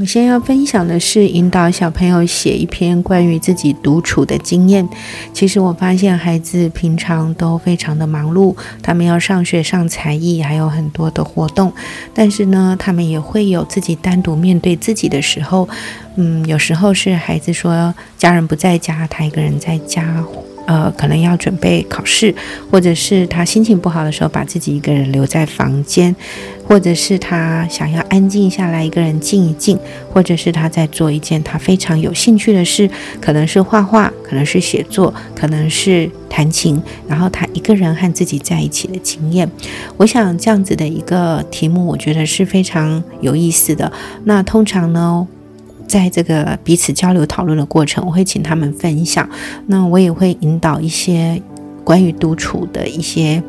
我先要分享的是引导小朋友写一篇关于自己独处的经验。其实我发现孩子平常都非常的忙碌，他们要上学、上才艺，还有很多的活动。但是呢，他们也会有自己单独面对自己的时候。嗯，有时候是孩子说家人不在家，他一个人在家。呃，可能要准备考试，或者是他心情不好的时候，把自己一个人留在房间，或者是他想要安静下来，一个人静一静，或者是他在做一件他非常有兴趣的事，可能是画画，可能是写作，可能是弹琴，然后他一个人和自己在一起的经验。我想这样子的一个题目，我觉得是非常有意思的。那通常呢？在这个彼此交流讨论的过程，我会请他们分享。那我也会引导一些关于独处的一些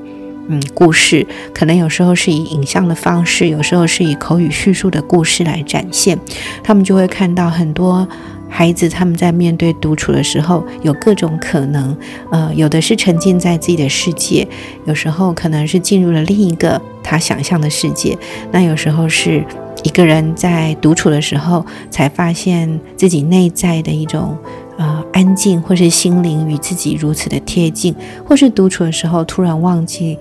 嗯故事，可能有时候是以影像的方式，有时候是以口语叙述的故事来展现。他们就会看到很多孩子他们在面对独处的时候有各种可能。呃，有的是沉浸在自己的世界，有时候可能是进入了另一个他想象的世界。那有时候是。一个人在独处的时候，才发现自己内在的一种呃安静，或是心灵与自己如此的贴近，或是独处的时候突然忘记，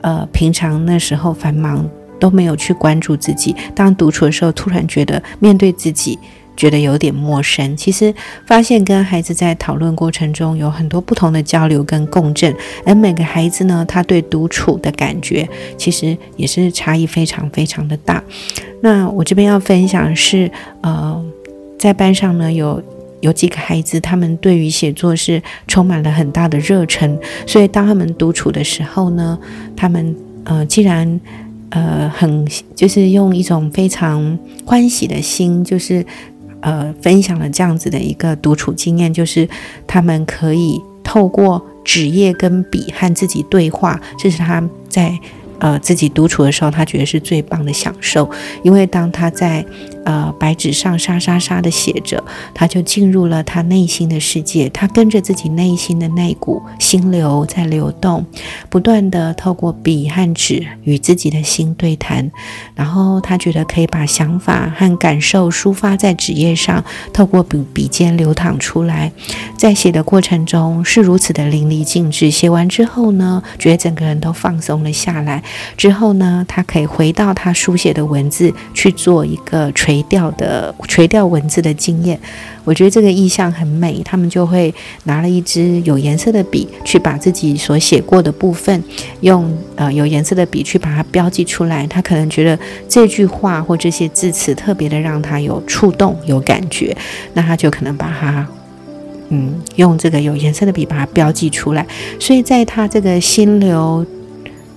呃，平常那时候繁忙都没有去关注自己，当独处的时候，突然觉得面对自己。觉得有点陌生，其实发现跟孩子在讨论过程中有很多不同的交流跟共振，而每个孩子呢，他对独处的感觉其实也是差异非常非常的大。那我这边要分享是，呃，在班上呢有有几个孩子，他们对于写作是充满了很大的热忱，所以当他们独处的时候呢，他们呃既然呃很就是用一种非常欢喜的心，就是。呃，分享了这样子的一个独处经验，就是他们可以透过纸页跟笔和自己对话，这是他在。呃，自己独处的时候，他觉得是最棒的享受，因为当他在呃白纸上沙沙沙的写着，他就进入了他内心的世界，他跟着自己内心的那股心流在流动，不断的透过笔和纸与自己的心对谈，然后他觉得可以把想法和感受抒发在纸页上，透过笔笔尖流淌出来，在写的过程中是如此的淋漓尽致，写完之后呢，觉得整个人都放松了下来。之后呢，他可以回到他书写的文字去做一个垂垂钓的垂钓文字的经验。我觉得这个意象很美。他们就会拿了一支有颜色的笔，去把自己所写过的部分，用呃有颜色的笔去把它标记出来。他可能觉得这句话或这些字词特别的让他有触动、有感觉，那他就可能把它嗯用这个有颜色的笔把它标记出来。所以在他这个心流。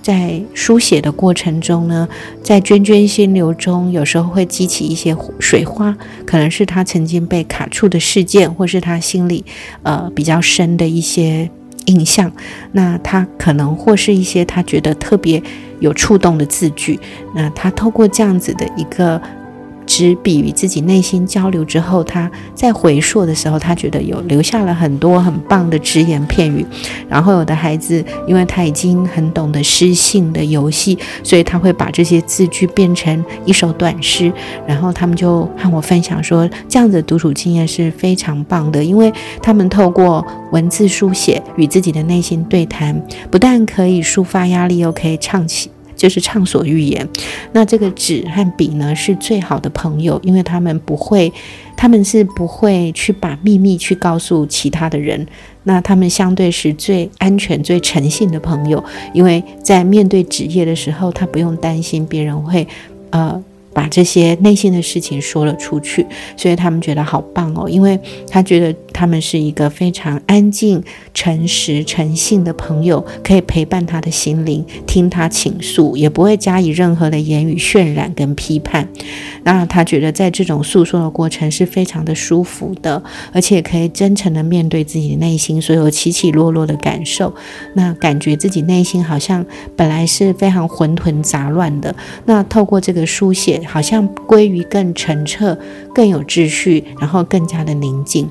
在书写的过程中呢，在涓涓心流中，有时候会激起一些水花，可能是他曾经被卡住的事件，或是他心里呃比较深的一些印象。那他可能或是一些他觉得特别有触动的字句。那他透过这样子的一个。执笔与自己内心交流之后，他在回溯的时候，他觉得有留下了很多很棒的只言片语。然后有的孩子，因为他已经很懂得诗性的游戏，所以他会把这些字句变成一首短诗。然后他们就和我分享说，这样的独处经验是非常棒的，因为他们透过文字书写与自己的内心对谈，不但可以抒发压力，又可以唱起。就是畅所欲言，那这个纸和笔呢是最好的朋友，因为他们不会，他们是不会去把秘密去告诉其他的人，那他们相对是最安全、最诚信的朋友，因为在面对纸页的时候，他不用担心别人会，呃。把这些内心的事情说了出去，所以他们觉得好棒哦，因为他觉得他们是一个非常安静、诚实、诚信的朋友，可以陪伴他的心灵，听他倾诉，也不会加以任何的言语渲染跟批判。那他觉得在这种诉说的过程是非常的舒服的，而且可以真诚的面对自己的内心所有起起落落的感受。那感觉自己内心好像本来是非常混沌杂乱的，那透过这个书写。好像归于更澄澈、更有秩序，然后更加的宁静。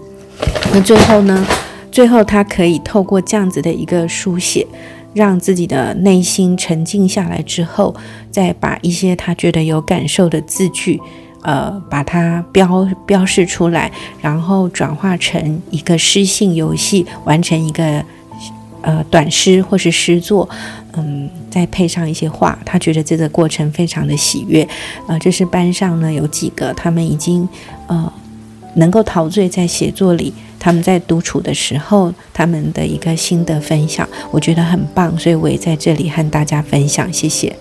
那最后呢？最后他可以透过这样子的一个书写，让自己的内心沉静下来之后，再把一些他觉得有感受的字句，呃把它标标示出来，然后转化成一个诗性游戏，完成一个呃短诗或是诗作，嗯，再配上一些画，他觉得这个过程非常的喜悦。呃，这是班上呢有几个他们已经呃能够陶醉在写作里。他们在独处的时候，他们的一个心得分享，我觉得很棒，所以我也在这里和大家分享，谢谢。